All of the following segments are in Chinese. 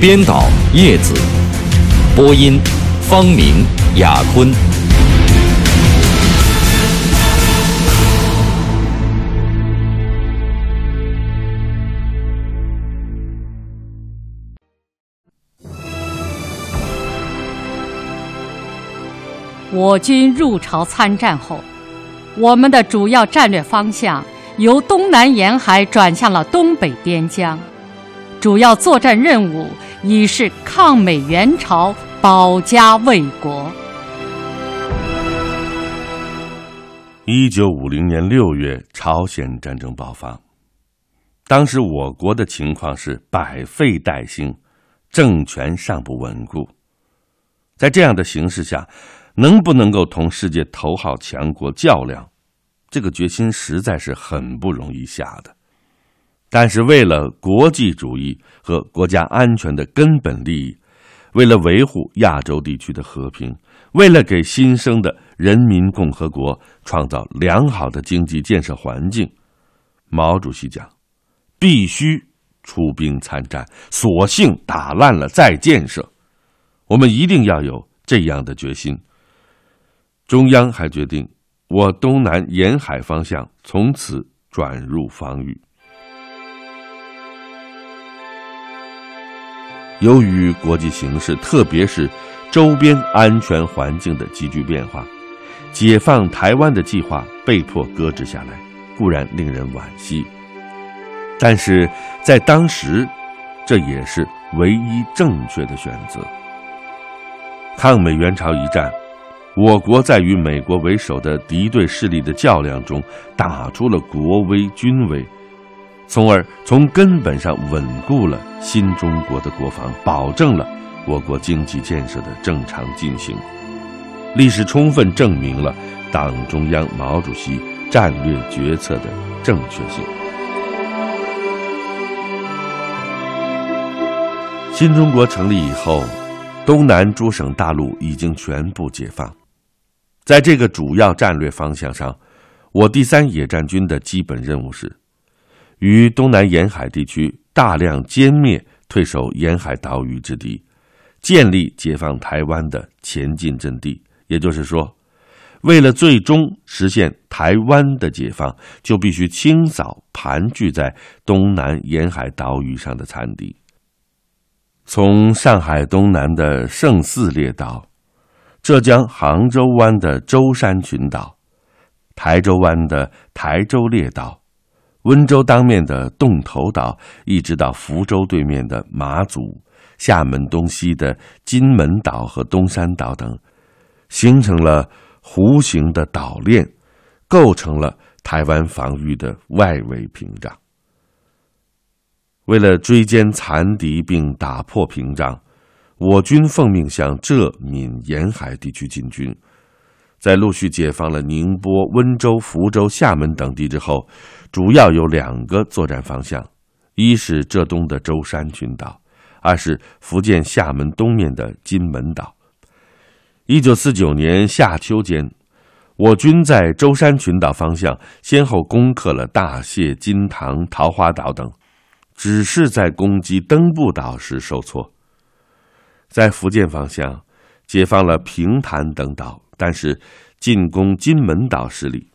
编导叶子，播音方明、雅坤。我军入朝参战后，我们的主要战略方向由东南沿海转向了东北边疆，主要作战任务。以示抗美援朝、保家卫国。一九五零年六月，朝鲜战争爆发。当时我国的情况是百废待兴，政权尚不稳固。在这样的形势下，能不能够同世界头号强国较量，这个决心实在是很不容易下的。但是，为了国际主义和国家安全的根本利益，为了维护亚洲地区的和平，为了给新生的人民共和国创造良好的经济建设环境，毛主席讲：“必须出兵参战，索性打烂了再建设。”我们一定要有这样的决心。中央还决定，我东南沿海方向从此转入防御。由于国际形势，特别是周边安全环境的急剧变化，解放台湾的计划被迫搁置下来，固然令人惋惜。但是在当时，这也是唯一正确的选择。抗美援朝一战，我国在与美国为首的敌对势力的较量中，打出了国威军威。从而从根本上稳固了新中国的国防，保证了我国经济建设的正常进行。历史充分证明了党中央毛主席战略决策的正确性。新中国成立以后，东南诸省大陆已经全部解放。在这个主要战略方向上，我第三野战军的基本任务是。于东南沿海地区大量歼灭退守沿海岛屿之敌，建立解放台湾的前进阵地。也就是说，为了最终实现台湾的解放，就必须清扫盘踞在东南沿海岛屿上的残敌。从上海东南的圣寺列岛，浙江杭州湾的舟山群岛，台州湾的台州列岛。温州当面的洞头岛，一直到福州对面的马祖、厦门东西的金门岛和东山岛等，形成了弧形的岛链，构成了台湾防御的外围屏障。为了追歼残敌并打破屏障，我军奉命向浙闽沿海地区进军。在陆续解放了宁波、温州、福州、厦门等地之后，主要有两个作战方向：一是浙东的舟山群岛，二是福建厦门东面的金门岛。一九四九年夏秋间，我军在舟山群岛方向先后攻克了大蟹、金堂、桃花岛等，只是在攻击登步岛时受挫。在福建方向，解放了平潭等岛。但是，进攻金门岛失利。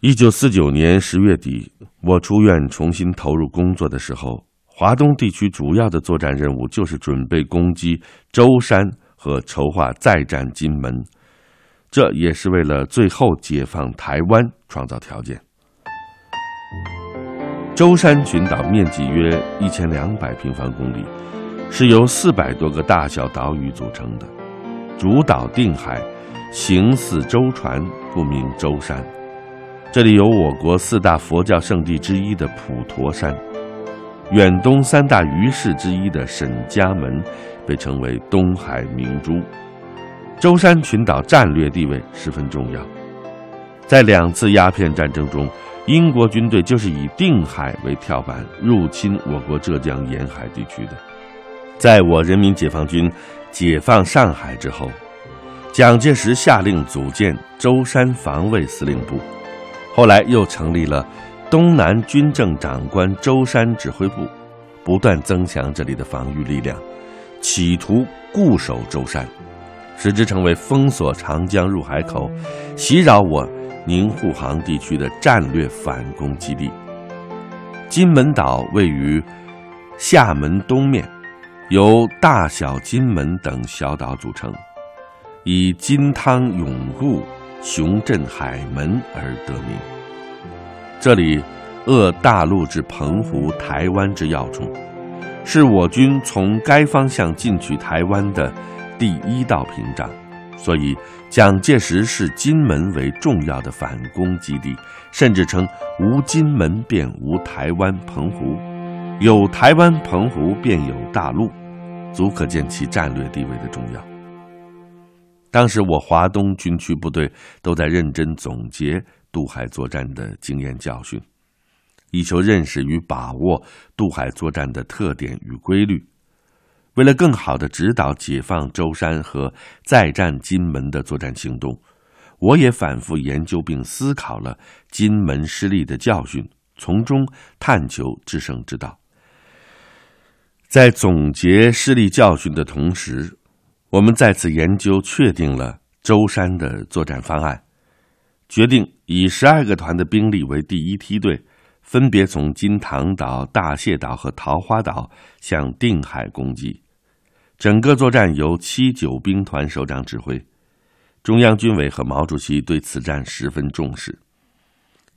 一九四九年十月底，我出院重新投入工作的时候，华东地区主要的作战任务就是准备攻击舟山和筹划再战金门，这也是为了最后解放台湾创造条件。舟山群岛面积约一千两百平方公里，是由四百多个大小岛屿组成的。主岛定海，形似舟船，故名舟山。这里有我国四大佛教圣地之一的普陀山。远东三大鱼市之一的沈家门被称为东海明珠。舟山群岛战略地位十分重要，在两次鸦片战争中，英国军队就是以定海为跳板入侵我国浙江沿海地区的。在我人民解放军解放上海之后，蒋介石下令组建舟山防卫司令部，后来又成立了东南军政长官舟山指挥部，不断增强这里的防御力量，企图固守舟山。使之成为封锁长江入海口、袭扰我宁沪杭地区的战略反攻基地。金门岛位于厦门东面，由大小金门等小岛组成，以金汤涌入、雄镇海门而得名。这里扼大陆至澎湖、台湾之要冲，是我军从该方向进取台湾的。第一道屏障，所以蒋介石视金门为重要的反攻基地，甚至称无金门便无台湾、澎湖，有台湾、澎湖便有大陆，足可见其战略地位的重要。当时我华东军区部队都在认真总结渡海作战的经验教训，以求认识与把握渡海作战的特点与规律。为了更好的指导解放舟山和再战金门的作战行动，我也反复研究并思考了金门失利的教训，从中探求制胜之道。在总结失利教训的同时，我们再次研究确定了舟山的作战方案，决定以十二个团的兵力为第一梯队，分别从金堂岛、大蟹岛和桃花岛向定海攻击。整个作战由七九兵团首长指挥，中央军委和毛主席对此战十分重视。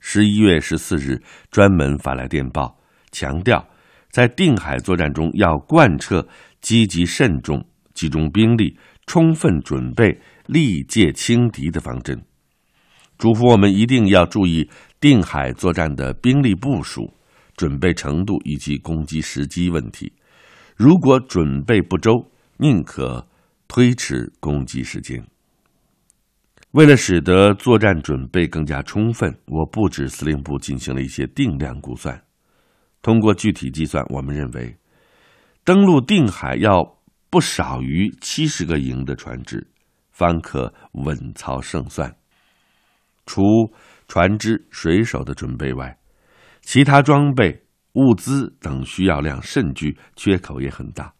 十一月十四日，专门发来电报，强调在定海作战中要贯彻积极慎重、集中兵力、充分准备、力戒轻敌的方针，嘱咐我们一定要注意定海作战的兵力部署、准备程度以及攻击时机问题。如果准备不周，宁可推迟攻击时间。为了使得作战准备更加充分，我布置司令部进行了一些定量估算。通过具体计算，我们认为登陆定海要不少于七十个营的船只，方可稳操胜算。除船只、水手的准备外，其他装备、物资等需要量甚巨，缺口也很大。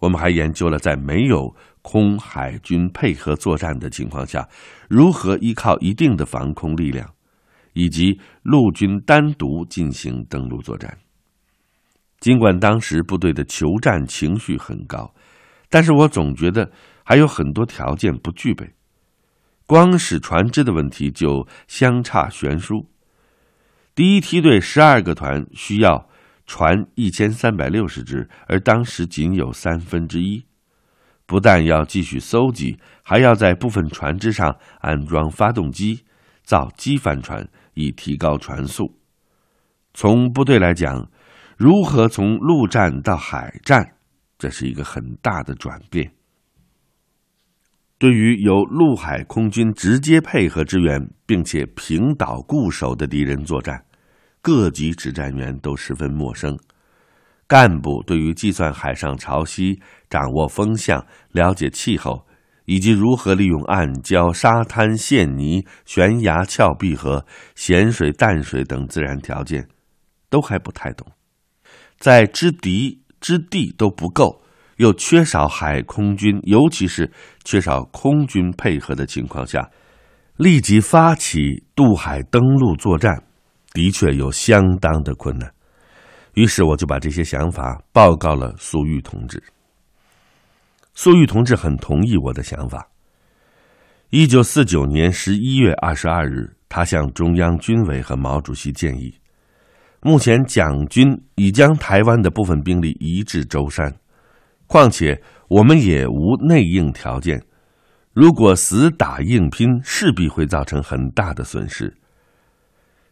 我们还研究了在没有空海军配合作战的情况下，如何依靠一定的防空力量，以及陆军单独进行登陆作战。尽管当时部队的求战情绪很高，但是我总觉得还有很多条件不具备。光是船只的问题就相差悬殊。第一梯队十二个团需要。船一千三百六十只，而当时仅有三分之一。不但要继续搜集，还要在部分船只上安装发动机，造机帆船，以提高船速。从部队来讲，如何从陆战到海战，这是一个很大的转变。对于由陆海空军直接配合支援，并且平岛固守的敌人作战。各级指战员都十分陌生，干部对于计算海上潮汐、掌握风向、了解气候，以及如何利用暗礁、沙滩、陷泥、悬崖峭壁和咸水淡水等自然条件，都还不太懂。在知敌知地都不够，又缺少海空军，尤其是缺少空军配合的情况下，立即发起渡海登陆作战。的确有相当的困难，于是我就把这些想法报告了粟裕同志。粟裕同志很同意我的想法。一九四九年十一月二十二日，他向中央军委和毛主席建议：目前蒋军已将台湾的部分兵力移至舟山，况且我们也无内应条件，如果死打硬拼，势必会造成很大的损失。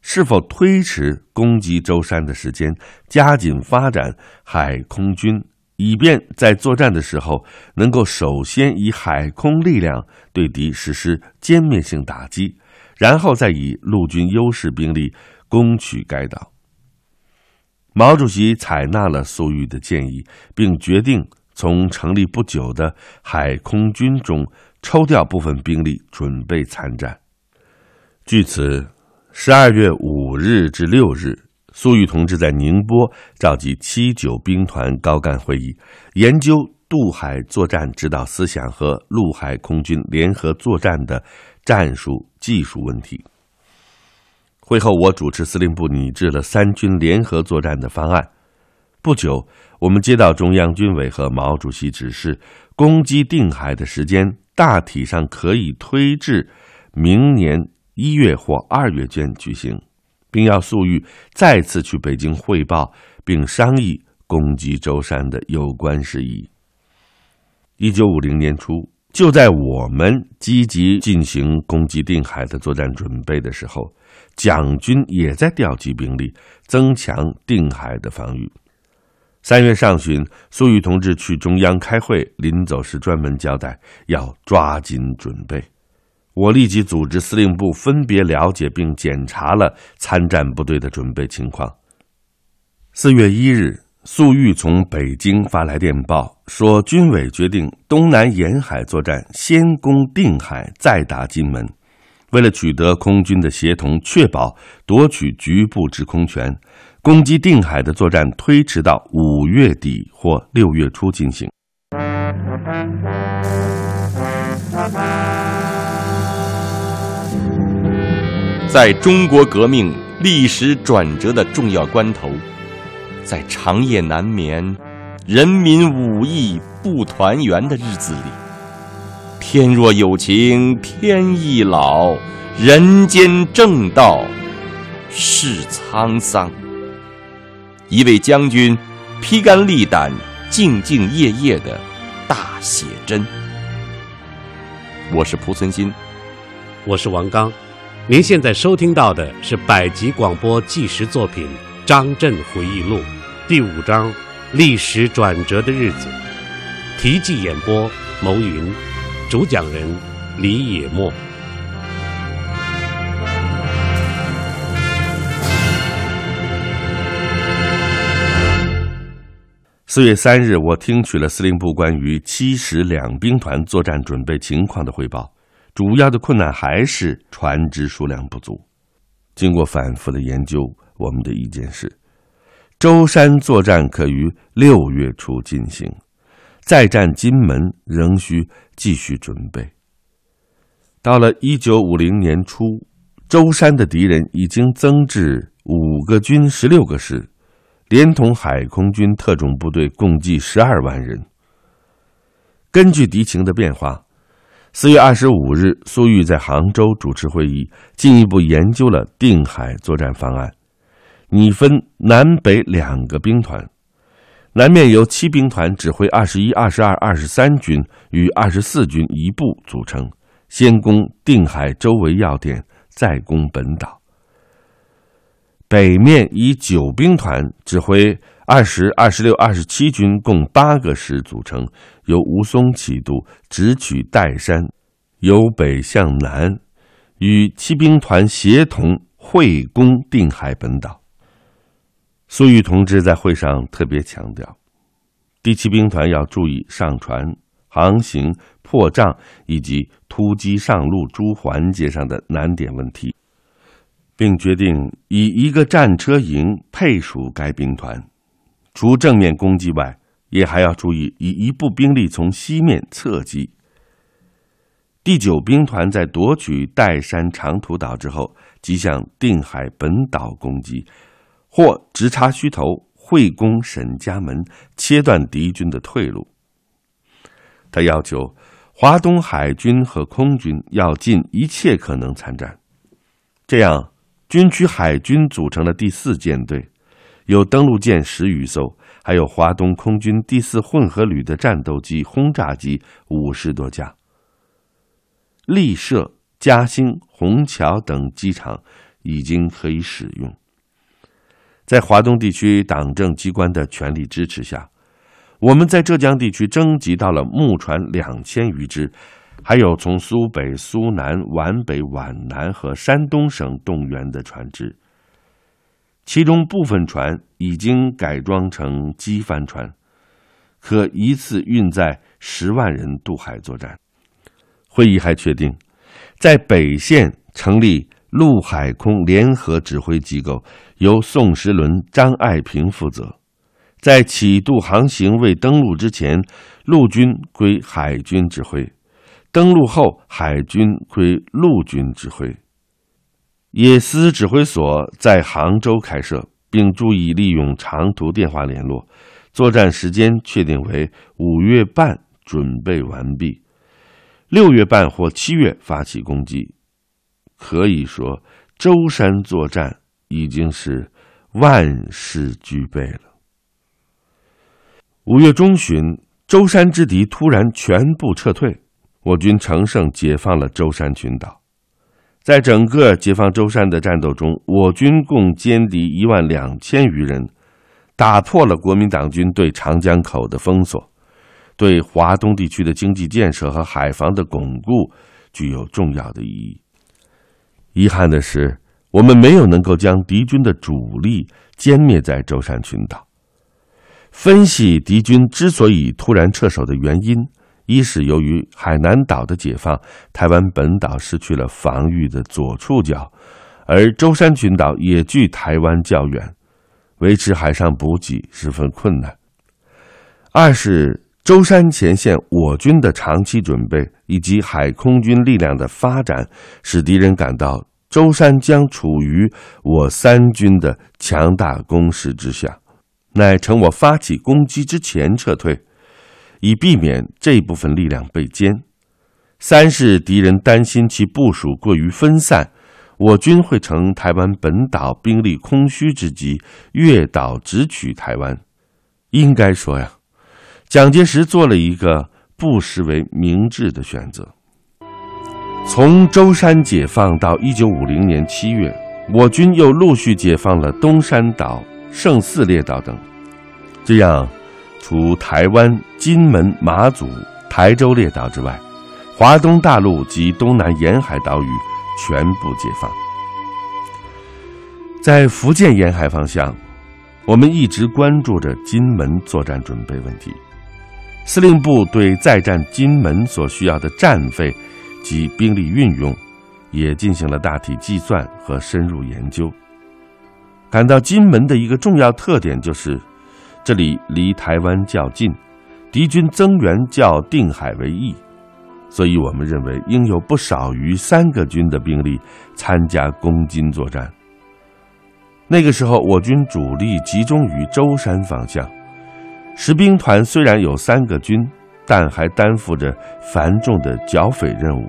是否推迟攻击舟山的时间，加紧发展海空军，以便在作战的时候能够首先以海空力量对敌实施歼灭性打击，然后再以陆军优势兵力攻取该岛。毛主席采纳了粟裕的建议，并决定从成立不久的海空军中抽调部分兵力，准备参战。据此。十二月五日至六日，粟裕同志在宁波召集七九兵团高干会议，研究渡海作战指导思想和陆海空军联合作战的战术技术问题。会后，我主持司令部拟制了三军联合作战的方案。不久，我们接到中央军委和毛主席指示，攻击定海的时间大体上可以推至明年。一月或二月间举行，并要粟裕再次去北京汇报，并商议攻击舟山的有关事宜。一九五零年初，就在我们积极进行攻击定海的作战准备的时候，蒋军也在调集兵力，增强定海的防御。三月上旬，粟裕同志去中央开会，临走时专门交代要抓紧准备。我立即组织司令部分别了解并检查了参战部队的准备情况。四月一日，粟裕从北京发来电报，说军委决定东南沿海作战，先攻定海，再打金门。为了取得空军的协同，确保夺取局部制空权，攻击定海的作战推迟到五月底或六月初进行。在中国革命历史转折的重要关头，在长夜难眠、人民武艺不团圆的日子里，天若有情天亦老，人间正道是沧桑。一位将军披肝沥胆、兢兢业业的大写真。我是蒲存昕，我是王刚。您现在收听到的是百集广播纪实作品《张震回忆录》第五章《历史转折的日子》，题记演播：牟云，主讲人李野墨。四月三日，我听取了司令部关于七十两兵团作战准备情况的汇报。主要的困难还是船只数量不足。经过反复的研究，我们的意见是：舟山作战可于六月初进行，再战金门仍需继续准备。到了一九五零年初，舟山的敌人已经增至五个军、十六个师，连同海空军特种部队，共计十二万人。根据敌情的变化。四月二十五日，粟裕在杭州主持会议，进一步研究了定海作战方案。拟分南北两个兵团，南面由七兵团指挥二十一、二十二、二十三军与二十四军一部组成，先攻定海周围要点，再攻本岛。北面以九兵团指挥二十二、十六、二十七军共八个师组成。由吴淞起渡，直取岱山，由北向南，与七兵团协同会攻定海本岛。粟裕同志在会上特别强调，第七兵团要注意上船、航行、破障以及突击上路诸环节上的难点问题，并决定以一个战车营配属该兵团，除正面攻击外。也还要注意，以一部兵力从西面侧击。第九兵团在夺取岱山长途岛之后，即向定海本岛攻击，或直插须头，会攻沈家门，切断敌军的退路。他要求华东海军和空军要尽一切可能参战。这样，军区海军组成了第四舰队，有登陆舰十余艘。还有华东空军第四混合旅的战斗机、轰炸机五十多架。丽舍、嘉兴、虹桥等机场已经可以使用。在华东地区党政机关的全力支持下，我们在浙江地区征集到了木船两千余只，还有从苏北、苏南、皖北、皖南和山东省动员的船只。其中部分船已经改装成机帆船，可一次运载十万人渡海作战。会议还确定，在北线成立陆海空联合指挥机构，由宋时轮、张爱萍负责。在启渡航行未登陆之前，陆军归海军指挥；登陆后，海军归陆军指挥。野司指挥所在杭州开设，并注意利用长途电话联络。作战时间确定为五月半，准备完毕，六月半或七月发起攻击。可以说，舟山作战已经是万事俱备了。五月中旬，舟山之敌突然全部撤退，我军乘胜解放了舟山群岛。在整个解放舟山的战斗中，我军共歼敌一万两千余人，打破了国民党军对长江口的封锁，对华东地区的经济建设和海防的巩固具有重要的意义。遗憾的是，我们没有能够将敌军的主力歼灭在舟山群岛。分析敌军之所以突然撤守的原因。一是由于海南岛的解放，台湾本岛失去了防御的左触角，而舟山群岛也距台湾较远，维持海上补给十分困难。二是舟山前线我军的长期准备以及海空军力量的发展，使敌人感到舟山将处于我三军的强大攻势之下，乃趁我发起攻击之前撤退。以避免这部分力量被歼。三是敌人担心其部署过于分散，我军会乘台湾本岛兵力空虚之机，越岛直取台湾。应该说呀，蒋介石做了一个不失为明智的选择。从舟山解放到一九五零年七月，我军又陆续解放了东山岛、圣四列岛等，这样。除台湾、金门、马祖、台州列岛之外，华东大陆及东南沿海岛屿全部解放。在福建沿海方向，我们一直关注着金门作战准备问题。司令部对再战金门所需要的战费及兵力运用，也进行了大体计算和深入研究。赶到金门的一个重要特点就是。这里离台湾较近，敌军增援较定海为易，所以我们认为应有不少于三个军的兵力参加攻金作战。那个时候，我军主力集中于舟山方向，十兵团虽然有三个军，但还担负着繁重的剿匪任务，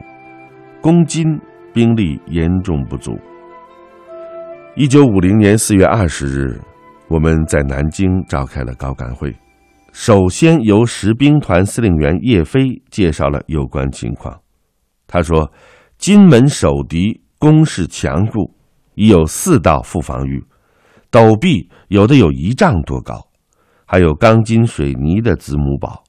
攻金兵力严重不足。一九五零年四月二十日。我们在南京召开了高干会，首先由十兵团司令员叶飞介绍了有关情况。他说：“金门守敌攻势强固，已有四道副防御，陡壁有的有一丈多高，还有钢筋水泥的子母堡。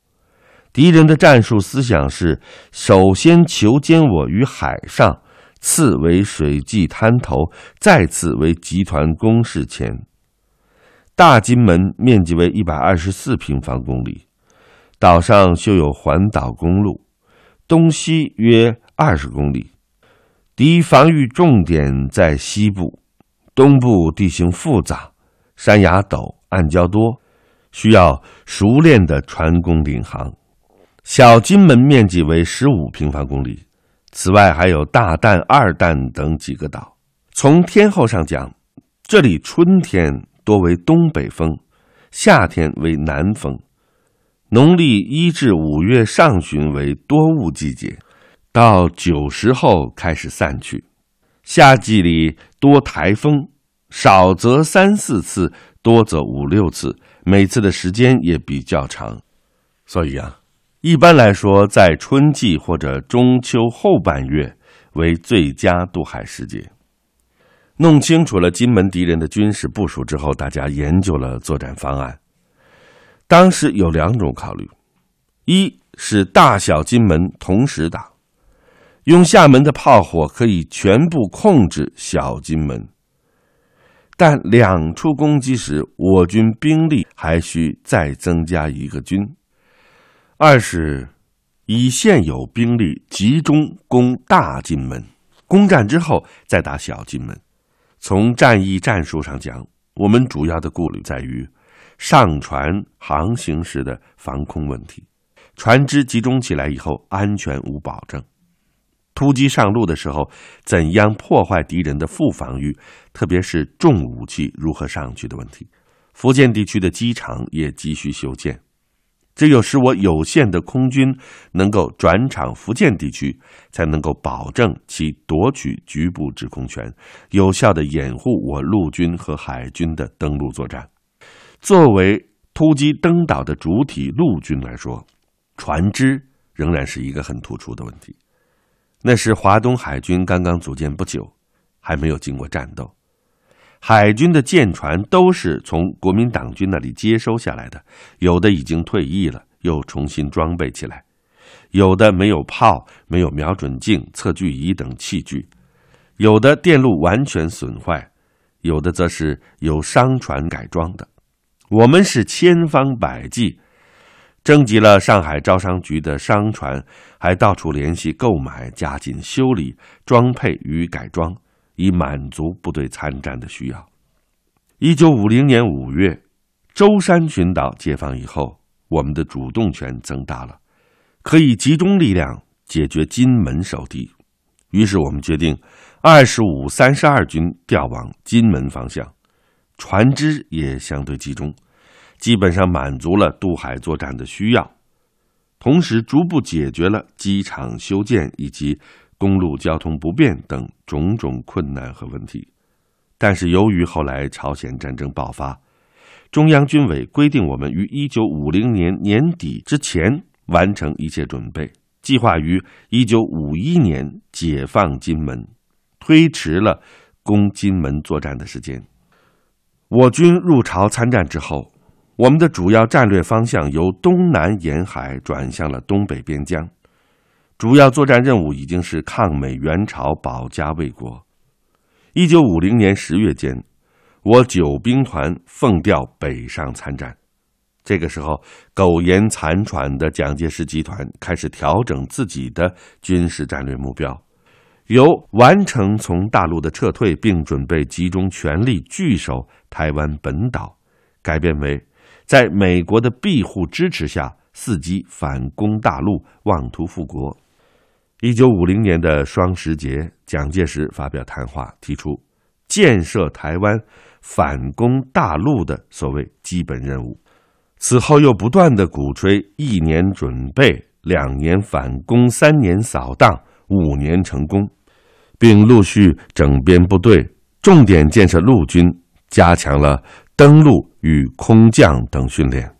敌人的战术思想是：首先求歼我于海上，次为水际滩头，再次为集团攻势前。”大金门面积为一百二十四平方公里，岛上修有环岛公路，东西约二十公里。敌防御重点在西部，东部地形复杂，山崖陡，暗礁多，需要熟练的船工领航。小金门面积为十五平方公里，此外还有大弹、二弹等几个岛。从天候上讲，这里春天。多为东北风，夏天为南风。农历一至五月上旬为多雾季节，到九十后开始散去。夏季里多台风，少则三四次，多则五六次，每次的时间也比较长。所以啊，一般来说，在春季或者中秋后半月为最佳渡海时节。弄清楚了金门敌人的军事部署之后，大家研究了作战方案。当时有两种考虑：一是大小金门同时打，用厦门的炮火可以全部控制小金门。但两处攻击时，我军兵力还需再增加一个军。二是以现有兵力集中攻大金门，攻占之后再打小金门。从战役战术上讲，我们主要的顾虑在于上船航行时的防空问题，船只集中起来以后安全无保证。突击上路的时候，怎样破坏敌人的副防御？特别是重武器如何上去的问题。福建地区的机场也急需修建，只有使我有限的空军能够转场福建地区，才能够保证其夺取局部制空权，有效的掩护我陆军和海军的登陆作战。作为突击登岛的主体陆军来说，船只仍然是一个很突出的问题。那时华东海军刚刚组建不久，还没有经过战斗。海军的舰船都是从国民党军那里接收下来的，有的已经退役了，又重新装备起来；有的没有炮、没有瞄准镜、测距仪等器具；有的电路完全损坏；有的则是有商船改装的。我们是千方百计。征集了上海招商局的商船，还到处联系购买，加紧修理、装配与改装，以满足部队参战的需要。一九五零年五月，舟山群岛解放以后，我们的主动权增大了，可以集中力量解决金门守敌。于是我们决定，二十五、三十二军调往金门方向，船只也相对集中。基本上满足了渡海作战的需要，同时逐步解决了机场修建以及公路交通不便等种种困难和问题。但是由于后来朝鲜战争爆发，中央军委规定我们于一九五零年年底之前完成一切准备，计划于一九五一年解放金门，推迟了攻金门作战的时间。我军入朝参战之后。我们的主要战略方向由东南沿海转向了东北边疆，主要作战任务已经是抗美援朝、保家卫国。一九五零年十月间，我九兵团奉调北上参战。这个时候，苟延残喘的蒋介石集团开始调整自己的军事战略目标，由完成从大陆的撤退，并准备集中全力据守台湾本岛，改变为。在美国的庇护支持下，伺机反攻大陆，妄图复国。一九五零年的双十节，蒋介石发表谈话，提出建设台湾、反攻大陆的所谓基本任务。此后又不断的鼓吹一年准备、两年反攻、三年扫荡、五年成功，并陆续整编部队，重点建设陆军，加强了。登陆与空降等训练。